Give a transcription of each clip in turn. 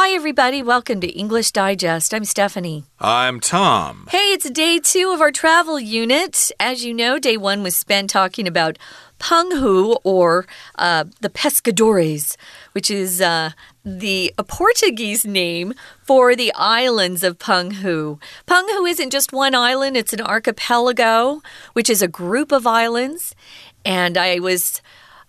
Hi, everybody. Welcome to English Digest. I'm Stephanie. I'm Tom. Hey, it's day two of our travel unit. As you know, day one was spent talking about Penghu or uh, the Pescadores, which is uh, the Portuguese name for the islands of Penghu. Penghu isn't just one island, it's an archipelago, which is a group of islands. And I was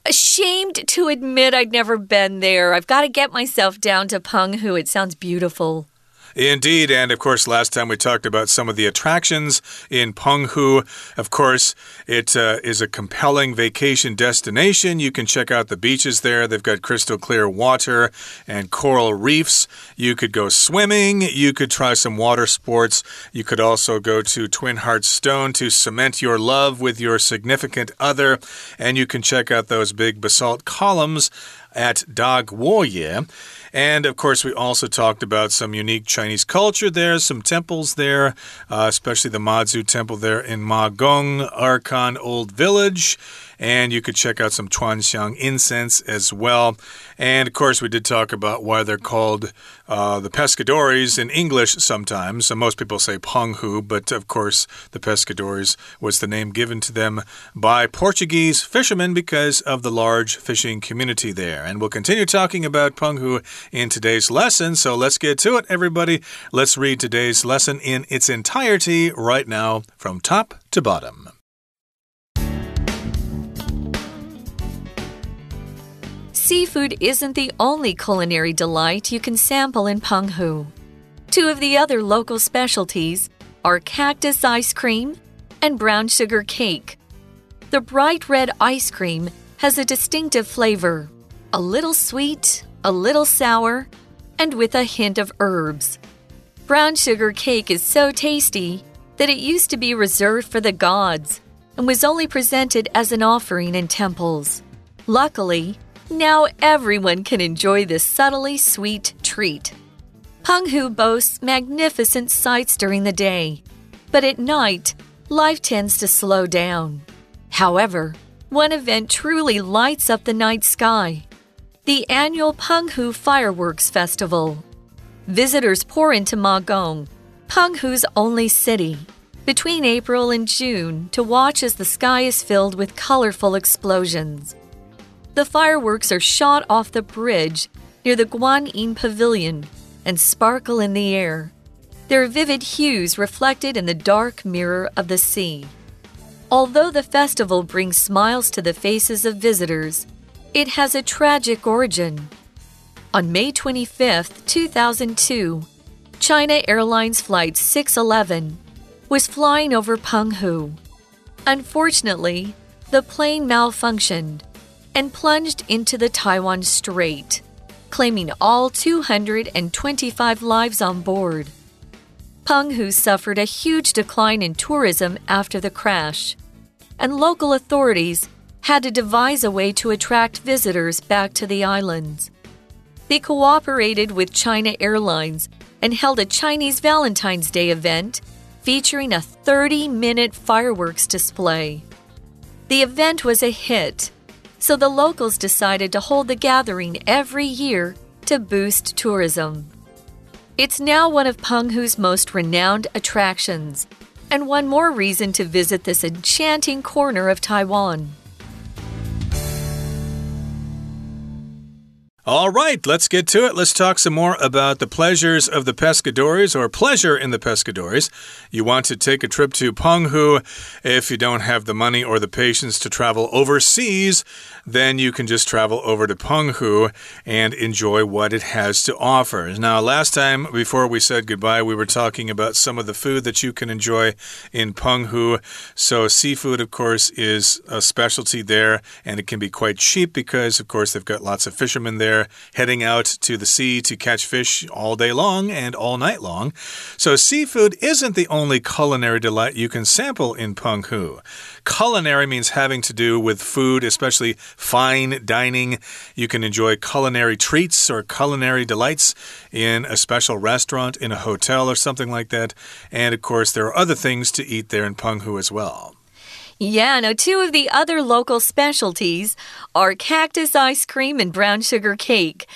ashamed to admit I'd never been there. I've got to get myself down to Penghu. It sounds beautiful. Indeed. And of course, last time we talked about some of the attractions in Penghu. Of course, it uh, is a compelling vacation destination. You can check out the beaches there. They've got crystal clear water and coral reefs. You could go swimming. You could try some water sports. You could also go to Twin Heart Stone to cement your love with your significant other. And you can check out those big basalt columns at Daguoye. And of course, we also talked about some unique Chinese culture there, some temples there, uh, especially the Mazu Temple there in Ma Gong, Erkan Old Village and you could check out some Chuanxiang incense as well. And of course, we did talk about why they're called uh, the pescadores in English sometimes. So most people say Penghu, but of course, the pescadores was the name given to them by Portuguese fishermen because of the large fishing community there. And we'll continue talking about Penghu in today's lesson. So let's get to it, everybody. Let's read today's lesson in its entirety right now from top to bottom. Seafood isn't the only culinary delight you can sample in Penghu. Two of the other local specialties are cactus ice cream and brown sugar cake. The bright red ice cream has a distinctive flavor, a little sweet, a little sour, and with a hint of herbs. Brown sugar cake is so tasty that it used to be reserved for the gods and was only presented as an offering in temples. Luckily, now everyone can enjoy this subtly sweet treat. Penghu boasts magnificent sights during the day, but at night, life tends to slow down. However, one event truly lights up the night sky the annual Penghu Fireworks Festival. Visitors pour into Magong, Penghu's only city, between April and June to watch as the sky is filled with colorful explosions. The fireworks are shot off the bridge near the Guan Guanyin Pavilion and sparkle in the air, their vivid hues reflected in the dark mirror of the sea. Although the festival brings smiles to the faces of visitors, it has a tragic origin. On May 25, 2002, China Airlines Flight 611 was flying over Penghu. Unfortunately, the plane malfunctioned and plunged into the Taiwan Strait, claiming all 225 lives on board. Penghu suffered a huge decline in tourism after the crash, and local authorities had to devise a way to attract visitors back to the islands. They cooperated with China Airlines and held a Chinese Valentine's Day event featuring a 30 minute fireworks display. The event was a hit so the locals decided to hold the gathering every year to boost tourism. It's now one of Penghu's most renowned attractions, and one more reason to visit this enchanting corner of Taiwan. All right, let's get to it. Let's talk some more about the pleasures of the pescadores or pleasure in the pescadores. You want to take a trip to Penghu. If you don't have the money or the patience to travel overseas, then you can just travel over to Penghu and enjoy what it has to offer. Now, last time before we said goodbye, we were talking about some of the food that you can enjoy in Penghu. So, seafood, of course, is a specialty there, and it can be quite cheap because, of course, they've got lots of fishermen there heading out to the sea to catch fish all day long and all night long. So, seafood isn't the only culinary delight you can sample in Penghu. Culinary means having to do with food, especially fine dining. You can enjoy culinary treats or culinary delights in a special restaurant, in a hotel, or something like that. And of course, there are other things to eat there in Penghu as well. Yeah, now two of the other local specialties are cactus ice cream and brown sugar cake.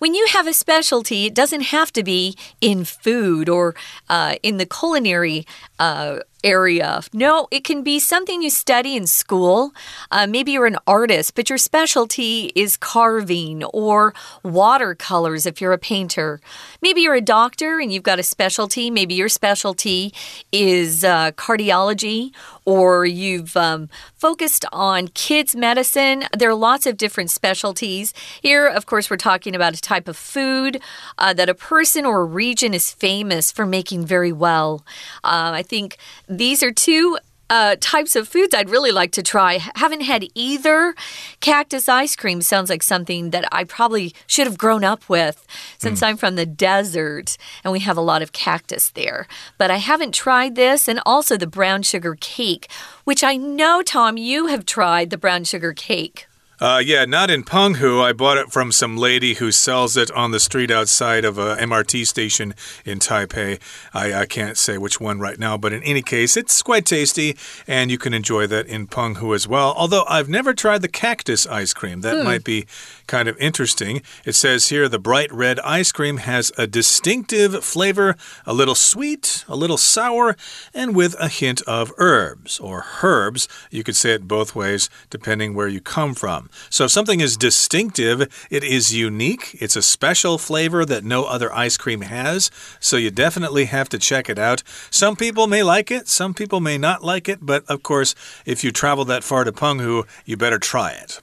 when you have a specialty, it doesn't have to be in food or uh, in the culinary uh, area. No, it can be something you study in school. Uh, maybe you're an artist, but your specialty is carving or watercolors if you're a painter. Maybe you're a doctor and you've got a specialty. Maybe your specialty is uh, cardiology or you've um, focused on kids' medicine. There are lots of different specialties. Here, of course, we're talking about a type of food uh, that a person or a region is famous for making very well. Uh, I think these are two uh, types of foods I'd really like to try. Haven't had either. Cactus ice cream sounds like something that I probably should have grown up with since mm. I'm from the desert and we have a lot of cactus there. But I haven't tried this and also the brown sugar cake, which I know, Tom, you have tried the brown sugar cake. Uh, yeah, not in Penghu. I bought it from some lady who sells it on the street outside of a MRT station in Taipei. I, I can't say which one right now, but in any case, it's quite tasty, and you can enjoy that in Penghu as well. Although I've never tried the cactus ice cream. That hmm. might be kind of interesting. It says here the bright red ice cream has a distinctive flavor, a little sweet, a little sour, and with a hint of herbs or herbs. You could say it both ways depending where you come from. So if something is distinctive, it is unique. It's a special flavor that no other ice cream has. So you definitely have to check it out. Some people may like it, some people may not like it, but of course, if you travel that far to Penghu, you better try it.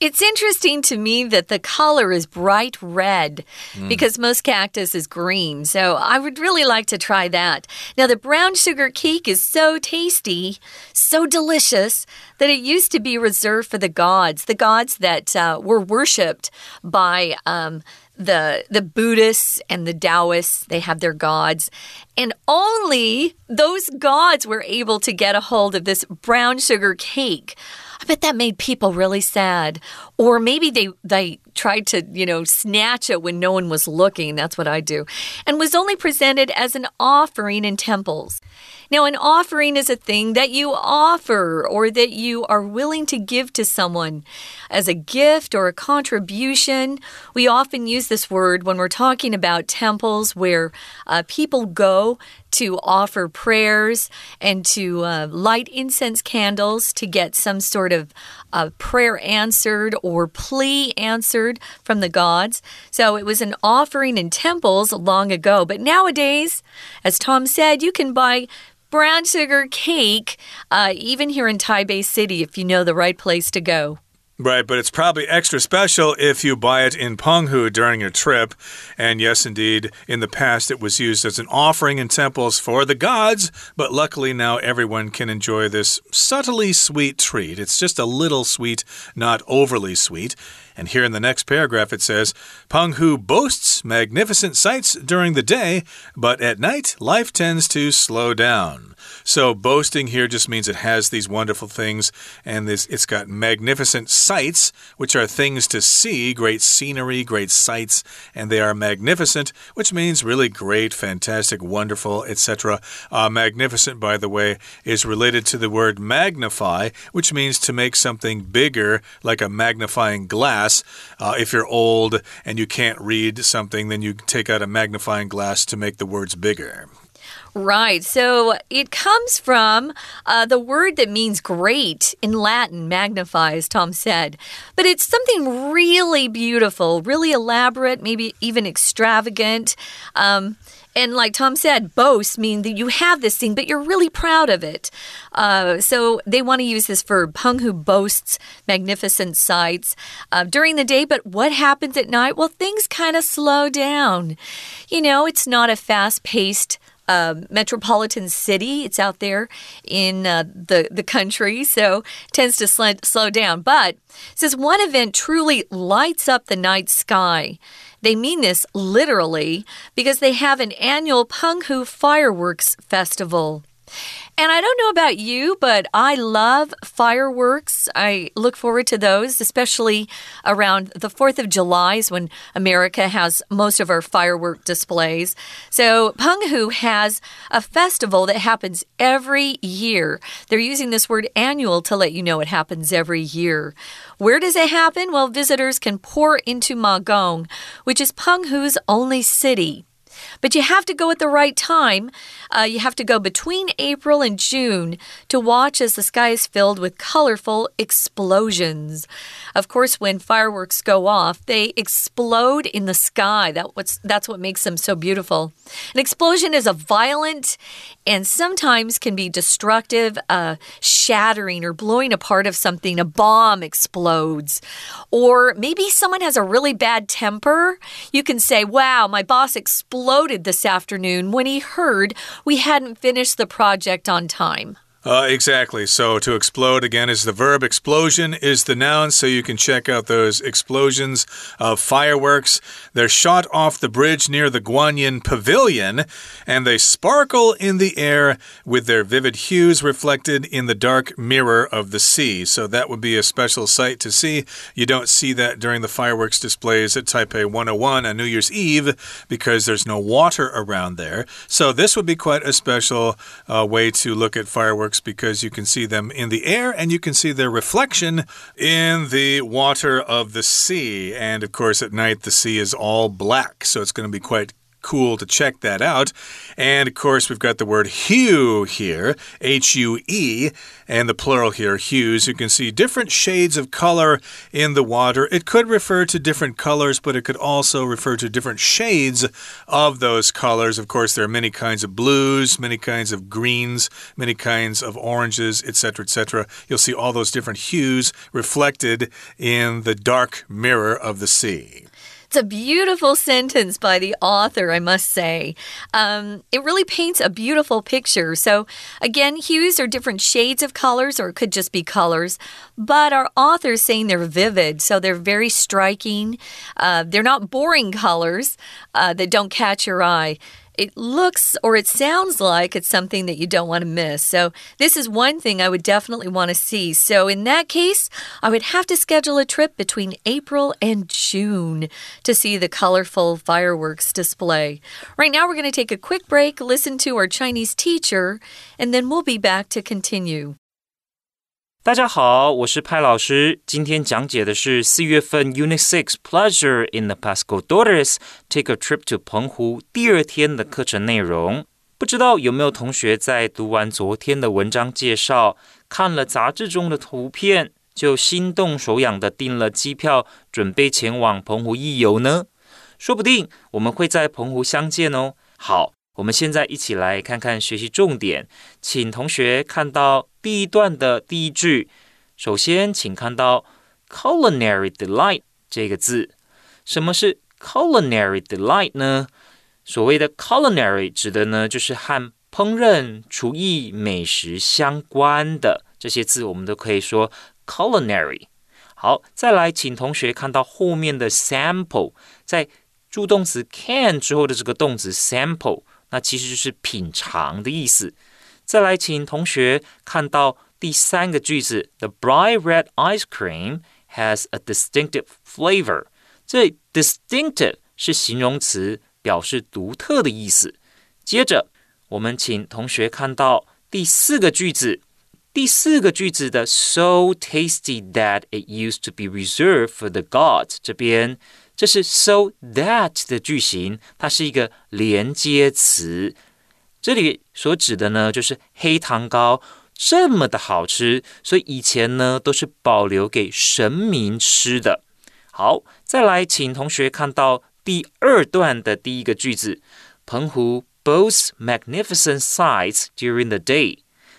It's interesting to me that the color is bright red mm. because most cactus is green. So I would really like to try that. Now, the brown sugar cake is so tasty, so delicious, that it used to be reserved for the gods, the gods that uh, were worshipped by. Um, the the Buddhists and the Taoists, they have their gods. And only those gods were able to get a hold of this brown sugar cake. I bet that made people really sad. Or maybe they they tried to, you know, snatch it when no one was looking. That's what I do. And was only presented as an offering in temples. Now, an offering is a thing that you offer or that you are willing to give to someone as a gift or a contribution. We often use this word when we're talking about temples where uh, people go to offer prayers and to uh, light incense candles to get some sort of uh, prayer answered or plea answered from the gods. So it was an offering in temples long ago. But nowadays, as Tom said, you can buy brown sugar cake, uh, even here in Taipei City, if you know the right place to go. Right, but it's probably extra special if you buy it in Penghu during your trip. And yes, indeed, in the past it was used as an offering in temples for the gods, but luckily now everyone can enjoy this subtly sweet treat. It's just a little sweet, not overly sweet. And here in the next paragraph it says Penghu boasts magnificent sights during the day, but at night life tends to slow down. So boasting here just means it has these wonderful things, and this, it's got magnificent sights, which are things to see, great scenery, great sights, and they are magnificent, which means really great, fantastic, wonderful, etc. Uh, magnificent, by the way, is related to the word magnify, which means to make something bigger, like a magnifying glass. Uh, if you're old and you can't read something, then you take out a magnifying glass to make the words bigger. Right. So it comes from uh, the word that means great in Latin, magnify, as Tom said. But it's something really beautiful, really elaborate, maybe even extravagant. Um, and like Tom said, boast mean that you have this thing, but you're really proud of it. Uh, so they want to use this verb. Penghu boasts magnificent sights uh, during the day, but what happens at night? Well, things kind of slow down. You know, it's not a fast paced uh, metropolitan city. It's out there in uh, the the country, so tends to sl slow down. But says one event truly lights up the night sky. They mean this literally because they have an annual Penghu fireworks festival. And I don't know about you, but I love fireworks. I look forward to those, especially around the 4th of July is when America has most of our firework displays. So Penghu has a festival that happens every year. They're using this word annual to let you know it happens every year. Where does it happen? Well, visitors can pour into Magong, which is Penghu's only city. But you have to go at the right time. Uh, you have to go between April and June to watch as the sky is filled with colorful explosions. Of course, when fireworks go off, they explode in the sky. That what's, that's what makes them so beautiful. An explosion is a violent and sometimes can be destructive, uh, shattering or blowing apart of something. A bomb explodes. Or maybe someone has a really bad temper. You can say, Wow, my boss exploded this afternoon when he heard we hadn't finished the project on time. Uh, exactly. So to explode again is the verb. Explosion is the noun. So you can check out those explosions of fireworks. They're shot off the bridge near the Guanyin Pavilion, and they sparkle in the air with their vivid hues reflected in the dark mirror of the sea. So that would be a special sight to see. You don't see that during the fireworks displays at Taipei 101 on New Year's Eve because there's no water around there. So this would be quite a special uh, way to look at fireworks because you can see them in the air and you can see their reflection in the water of the sea. And of course, at night, the sea is all black, so it's going to be quite cool to check that out. And of course, we've got the word hue here, H U E, and the plural here, hues. You can see different shades of color in the water. It could refer to different colors, but it could also refer to different shades of those colors. Of course, there are many kinds of blues, many kinds of greens, many kinds of oranges, etc., etc. You'll see all those different hues reflected in the dark mirror of the sea. It's a beautiful sentence by the author, I must say. Um, it really paints a beautiful picture. So, again, hues are different shades of colors, or it could just be colors. But our author's saying they're vivid, so they're very striking. Uh, they're not boring colors uh, that don't catch your eye it looks or it sounds like it's something that you don't want to miss. So, this is one thing I would definitely want to see. So, in that case, I would have to schedule a trip between April and June to see the colorful fireworks display. Right now, we're going to take a quick break, listen to our Chinese teacher, and then we'll be back to continue. 大家好，我是派老师。今天讲解的是四月份 Unit Six Pleasure in the Pascodores Take a Trip to 澎湖第二天的课程内容。不知道有没有同学在读完昨天的文章介绍，看了杂志中的图片，就心动手痒的订了机票，准备前往澎湖一游呢？说不定我们会在澎湖相见哦。好。我们现在一起来看看学习重点，请同学看到第一段的第一句。首先，请看到 culinary delight 这个字。什么是 culinary delight 呢？所谓的 culinary 指的呢，就是和烹饪、厨艺、美食相关的这些字，我们都可以说 culinary。好，再来，请同学看到后面的 sample，在助动词 can 之后的这个动词 sample。那其实就是品尝的意思。再来，请同学看到第三个句子：The bright red ice cream has a distinctive flavor。这 distinctive 是形容词，表示独特的意思。接着，我们请同学看到第四个句子。第四个句子的 so tasty that it used to be reserved for the gods 这边。这是 so that 的句型，它是一个连接词。 这里所指的呢，就是黑糖糕这么的好吃，所以以前呢都是保留给神明吃的。好，再来，请同学看到第二段的第一个句子：澎湖 boasts magnificent sights during the day。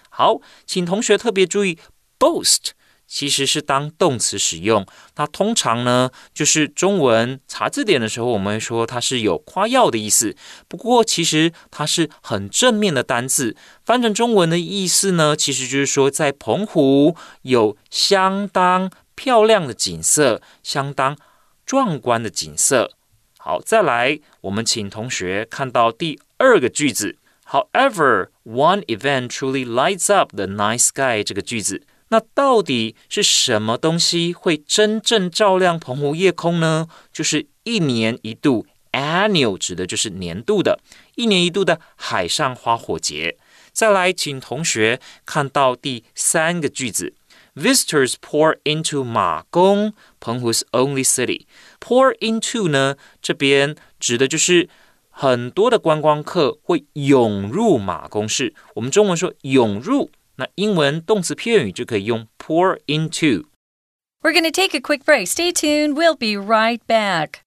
好，请同学特别注意 boast。其实是当动词使用，那通常呢，就是中文查字典的时候，我们会说它是有夸耀的意思。不过其实它是很正面的单字，翻成中文的意思呢，其实就是说在澎湖有相当漂亮的景色，相当壮观的景色。好，再来，我们请同学看到第二个句子。However, one event truly lights up the night sky 这个句子。那到底是什么东西会真正照亮澎湖夜空呢？就是一年一度 annual 指的就是年度的，一年一度的海上花火节。再来，请同学看到第三个句子：Visitors pour into 马公，澎湖 's only city。pour into 呢，这边指的就是很多的观光客会涌入马公市。我们中文说涌入。那英文动词片语就可以用 pour into。We're going to take a quick break. Stay tuned. We'll be right back.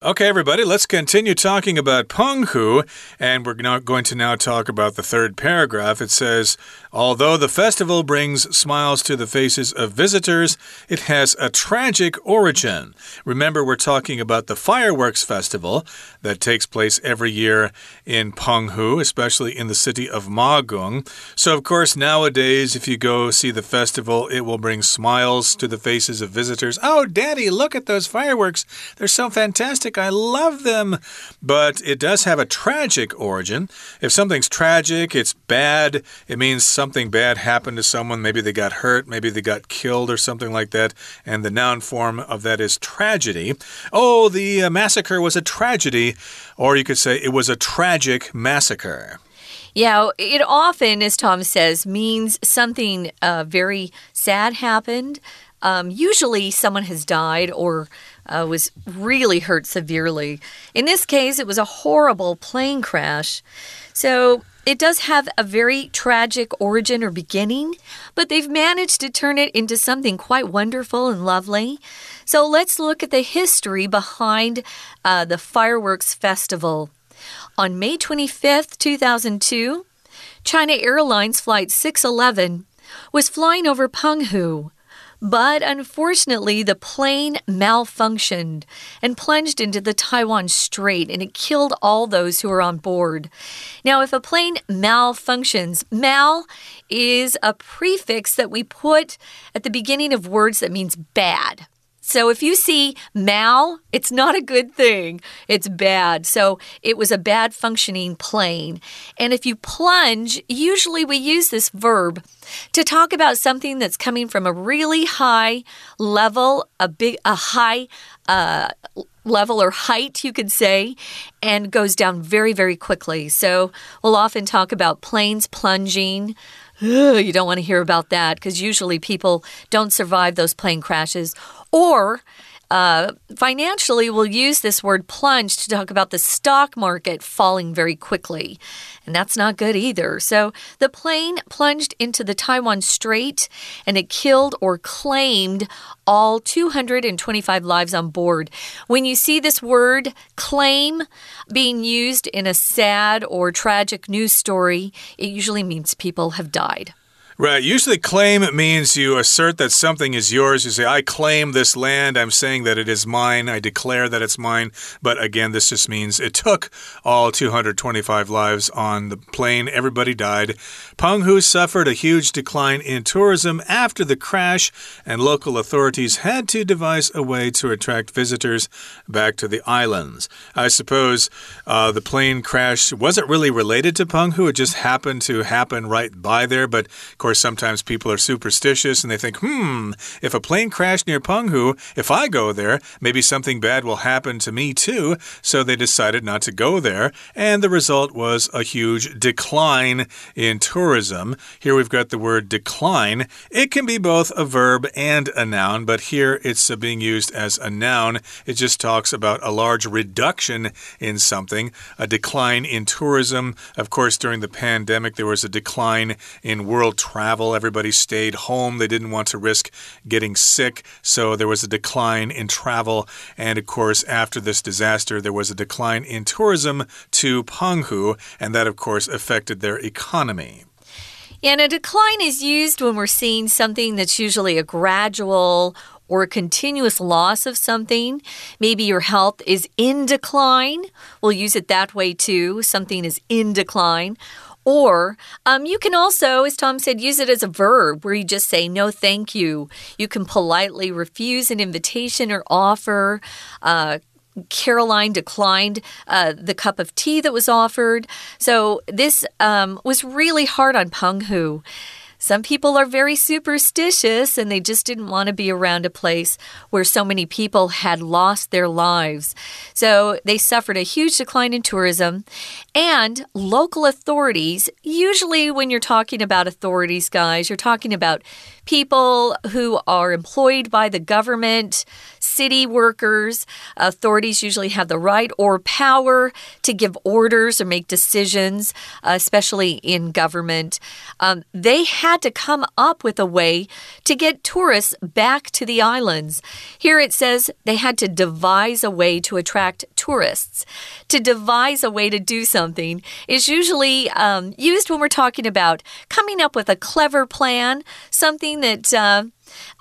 Okay, everybody, let's continue talking about Penghu, and we're now going to now talk about the third paragraph. It says, Although the festival brings smiles to the faces of visitors, it has a tragic origin. Remember, we're talking about the fireworks festival that takes place every year in Penghu, especially in the city of Magong. So, of course, nowadays, if you go see the festival, it will bring smiles to the faces of visitors. Oh, Daddy, look at those fireworks! They're so fantastic. I love them. But it does have a tragic origin. If something's tragic, it's bad, it means something bad happened to someone. Maybe they got hurt, maybe they got killed or something like that. And the noun form of that is tragedy. Oh, the uh, massacre was a tragedy. Or you could say it was a tragic massacre. Yeah, it often, as Tom says, means something uh, very sad happened. Um, usually, someone has died or uh, was really hurt severely. In this case, it was a horrible plane crash. So it does have a very tragic origin or beginning, but they've managed to turn it into something quite wonderful and lovely. So let's look at the history behind uh, the fireworks festival. On May 25th, 2002, China Airlines Flight 611 was flying over Penghu. But unfortunately, the plane malfunctioned and plunged into the Taiwan Strait and it killed all those who were on board. Now, if a plane malfunctions, mal is a prefix that we put at the beginning of words that means bad. So if you see mal, it's not a good thing. It's bad. So it was a bad functioning plane. And if you plunge, usually we use this verb to talk about something that's coming from a really high level, a big, a high, uh, level or height, you could say, and goes down very, very quickly. So we'll often talk about planes plunging. Ugh, you don't want to hear about that because usually people don't survive those plane crashes. Or uh, financially, we'll use this word plunge to talk about the stock market falling very quickly. And that's not good either. So the plane plunged into the Taiwan Strait and it killed or claimed all 225 lives on board. When you see this word claim being used in a sad or tragic news story, it usually means people have died. Right. Usually, claim means you assert that something is yours. You say, I claim this land. I'm saying that it is mine. I declare that it's mine. But again, this just means it took all 225 lives on the plane. Everybody died. Penghu suffered a huge decline in tourism after the crash, and local authorities had to devise a way to attract visitors back to the islands. I suppose uh, the plane crash wasn't really related to Penghu. It just happened to happen right by there. But, of course, course, sometimes people are superstitious and they think, hmm, if a plane crashed near Penghu, if I go there, maybe something bad will happen to me too. So they decided not to go there. And the result was a huge decline in tourism. Here we've got the word decline. It can be both a verb and a noun, but here it's being used as a noun. It just talks about a large reduction in something, a decline in tourism. Of course, during the pandemic, there was a decline in world travel travel. Everybody stayed home. They didn't want to risk getting sick. So there was a decline in travel. And of course, after this disaster, there was a decline in tourism to Penghu. And that, of course, affected their economy. And a decline is used when we're seeing something that's usually a gradual or a continuous loss of something. Maybe your health is in decline. We'll use it that way too. Something is in decline. Or um, you can also, as Tom said, use it as a verb where you just say no, thank you. You can politely refuse an invitation or offer. Uh, Caroline declined uh, the cup of tea that was offered. So this um, was really hard on Penghu. Some people are very superstitious and they just didn't want to be around a place where so many people had lost their lives. So they suffered a huge decline in tourism. And local authorities, usually when you're talking about authorities, guys, you're talking about people who are employed by the government, city workers. Authorities usually have the right or power to give orders or make decisions, uh, especially in government. Um, they had to come up with a way to get tourists back to the islands. Here it says they had to devise a way to attract tourists. To devise a way to do something is usually um, used when we're talking about coming up with a clever plan, something that. Uh,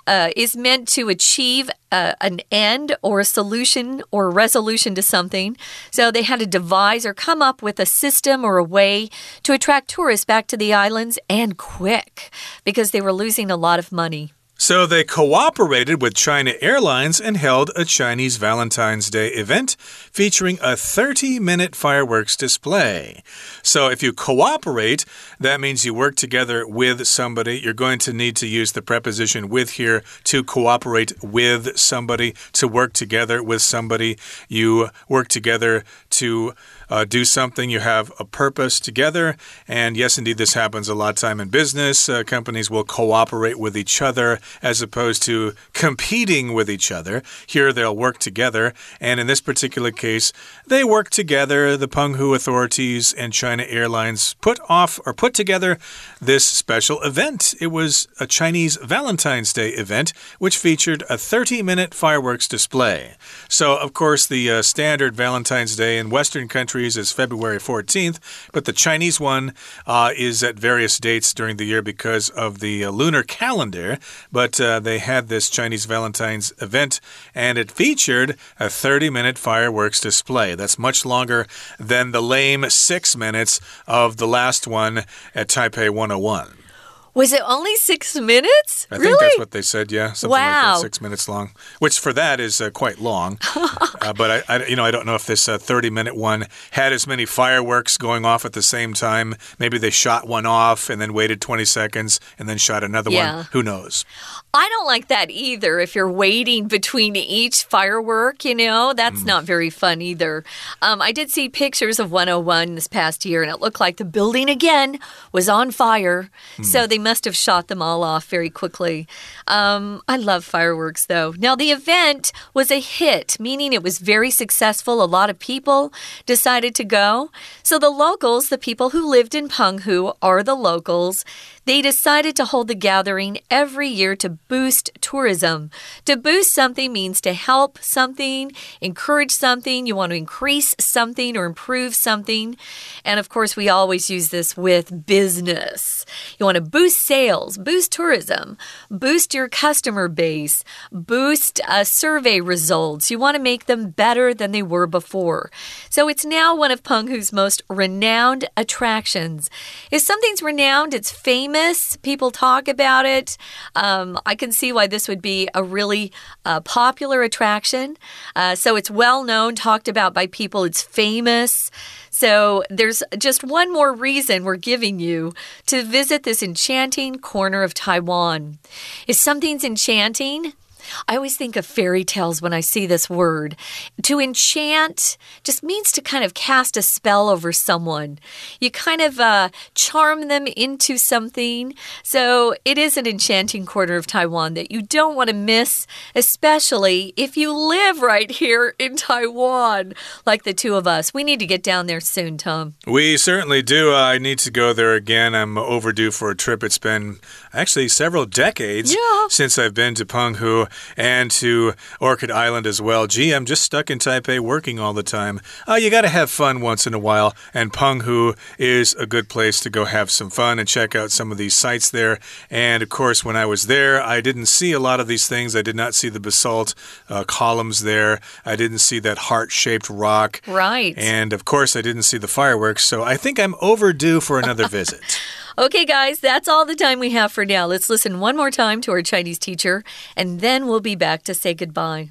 uh, is meant to achieve uh, an end or a solution or a resolution to something. So they had to devise or come up with a system or a way to attract tourists back to the islands and quick because they were losing a lot of money. So they cooperated with China Airlines and held a Chinese Valentine's Day event featuring a 30 minute fireworks display. So if you cooperate, that means you work together with somebody. You're going to need to use the preposition with here to cooperate with somebody, to work together with somebody. You work together to uh, do something, you have a purpose together. And yes, indeed, this happens a lot of time in business. Uh, companies will cooperate with each other as opposed to competing with each other. Here, they'll work together. And in this particular case, they work together. The Penghu authorities and China Airlines put off or put together this special event. It was a Chinese Valentine's Day event, which featured a 30 minute fireworks display. So, of course, the uh, standard Valentine's Day in Western countries countries is February 14th, but the Chinese one uh, is at various dates during the year because of the uh, lunar calendar. But uh, they had this Chinese Valentine's event, and it featured a 30 minute fireworks display. That's much longer than the lame six minutes of the last one at Taipei 101. Was it only six minutes? I really? think that's what they said. Yeah, something wow. like that, six minutes long. Which for that is uh, quite long. uh, but I, I, you know, I don't know if this uh, thirty-minute one had as many fireworks going off at the same time. Maybe they shot one off and then waited twenty seconds and then shot another yeah. one. Who knows? I don't like that either. If you're waiting between each firework, you know, that's mm. not very fun either. Um, I did see pictures of 101 this past year, and it looked like the building again was on fire. Mm. So they must have shot them all off very quickly. Um, I love fireworks, though. Now, the event was a hit, meaning it was very successful. A lot of people decided to go. So the locals, the people who lived in Penghu, are the locals. They decided to hold the gathering every year to boost tourism. To boost something means to help something, encourage something, you want to increase something or improve something. And of course, we always use this with business. You want to boost sales, boost tourism, boost your customer base, boost uh, survey results. You want to make them better than they were before. So it's now one of Penghu's most renowned attractions. If something's renowned, it's famous famous. People talk about it. Um, I can see why this would be a really uh, popular attraction. Uh, so it's well known, talked about by people. It's famous. So there's just one more reason we're giving you to visit this enchanting corner of Taiwan. If something's enchanting, I always think of fairy tales when I see this word. To enchant just means to kind of cast a spell over someone. You kind of uh, charm them into something. So it is an enchanting corner of Taiwan that you don't want to miss, especially if you live right here in Taiwan, like the two of us. We need to get down there soon, Tom. We certainly do. Uh, I need to go there again. I'm overdue for a trip. It's been actually several decades yeah. since I've been to Penghu. And to Orchid Island as well. Gee, I'm just stuck in Taipei working all the time. Uh, you got to have fun once in a while, and Penghu is a good place to go have some fun and check out some of these sites there. And of course, when I was there, I didn't see a lot of these things. I did not see the basalt uh, columns there. I didn't see that heart shaped rock. Right. And of course, I didn't see the fireworks. So I think I'm overdue for another visit. Okay, guys, that's all the time we have for now. Let's listen one more time to our Chinese teacher, and then we'll be back to say goodbye.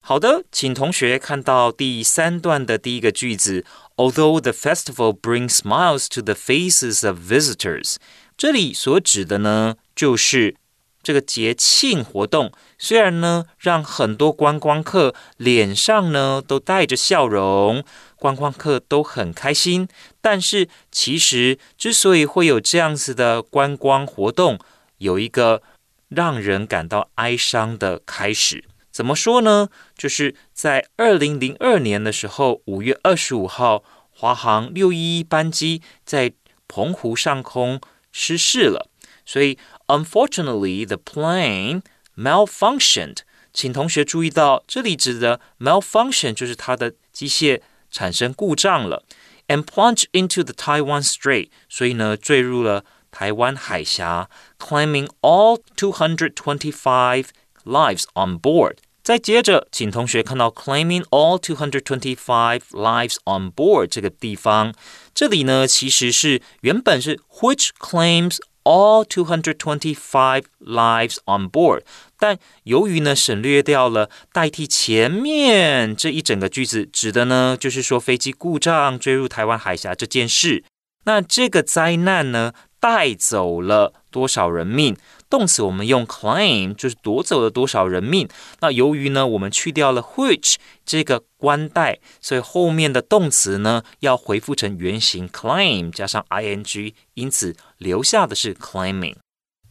好的，请同学看到第三段的第一个句子。Although the festival brings smiles to the faces of visitors，这里所指的呢，就是这个节庆活动。虽然呢，让很多观光客脸上呢都带着笑容， 观光客都很开心，但是其实之所以会有这样子的观光活动，有一个让人感到哀伤的开始。怎么说呢？就是在二零零二年的时候，五月二十五号，华航六一一班机在澎湖上空失事了，所以 unfortunately the plane malfunctioned。请同学注意到，这里指的 malfunction 就是它的机械产生故障了，and plunged into the Taiwan Strait。所以呢，坠入了台湾海峡，claiming all two hundred twenty-five lives on board。再接着，请同学看到 claiming all two hundred twenty-five lives on board 这个地方，这里呢其实是原本是 which claims all two hundred twenty-five lives on board， 但由于呢省略掉了代替前面这一整个句子，指的呢就是说飞机故障坠入台湾海峡这件事。那这个灾难呢带走了多少人命？动词我们用 claim，就是夺走了多少人命。那由于呢，我们去掉了 which 这个关代，所以后面的动词呢要回复成原形 claim 加上 ing，因此留下的是 claiming。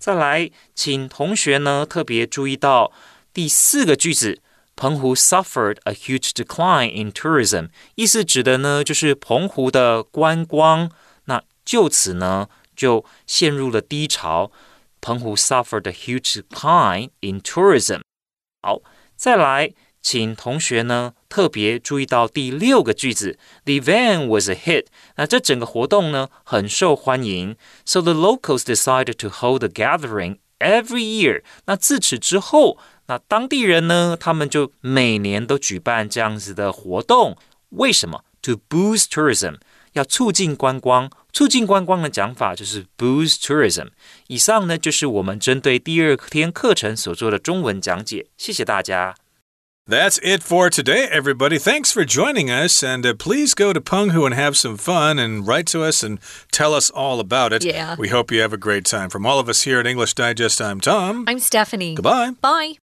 再来，请同学呢特别注意到第四个句子，澎湖 suffered a huge decline in tourism，意思指的呢就是澎湖的观光，那就此呢就陷入了低潮。澎湖 suffered a huge decline in tourism。好，再来，请同学呢特别注意到第六个句子，The event was a hit。那这整个活动呢很受欢迎，so the locals decided to hold a gathering every year。那自此之后，那当地人呢，他们就每年都举办这样子的活动。为什么？To boost tourism，要促进观光。促进观光的讲法就是 boost tourism。以上呢就是我们针对第二天课程所做的中文讲解，谢谢大家。 That's it for today, everybody. Thanks for joining us. And uh, please go to Penghu and have some fun and write to us and tell us all about it. Yeah. We hope you have a great time. From all of us here at English Digest, I'm Tom. I'm Stephanie. Goodbye. Bye.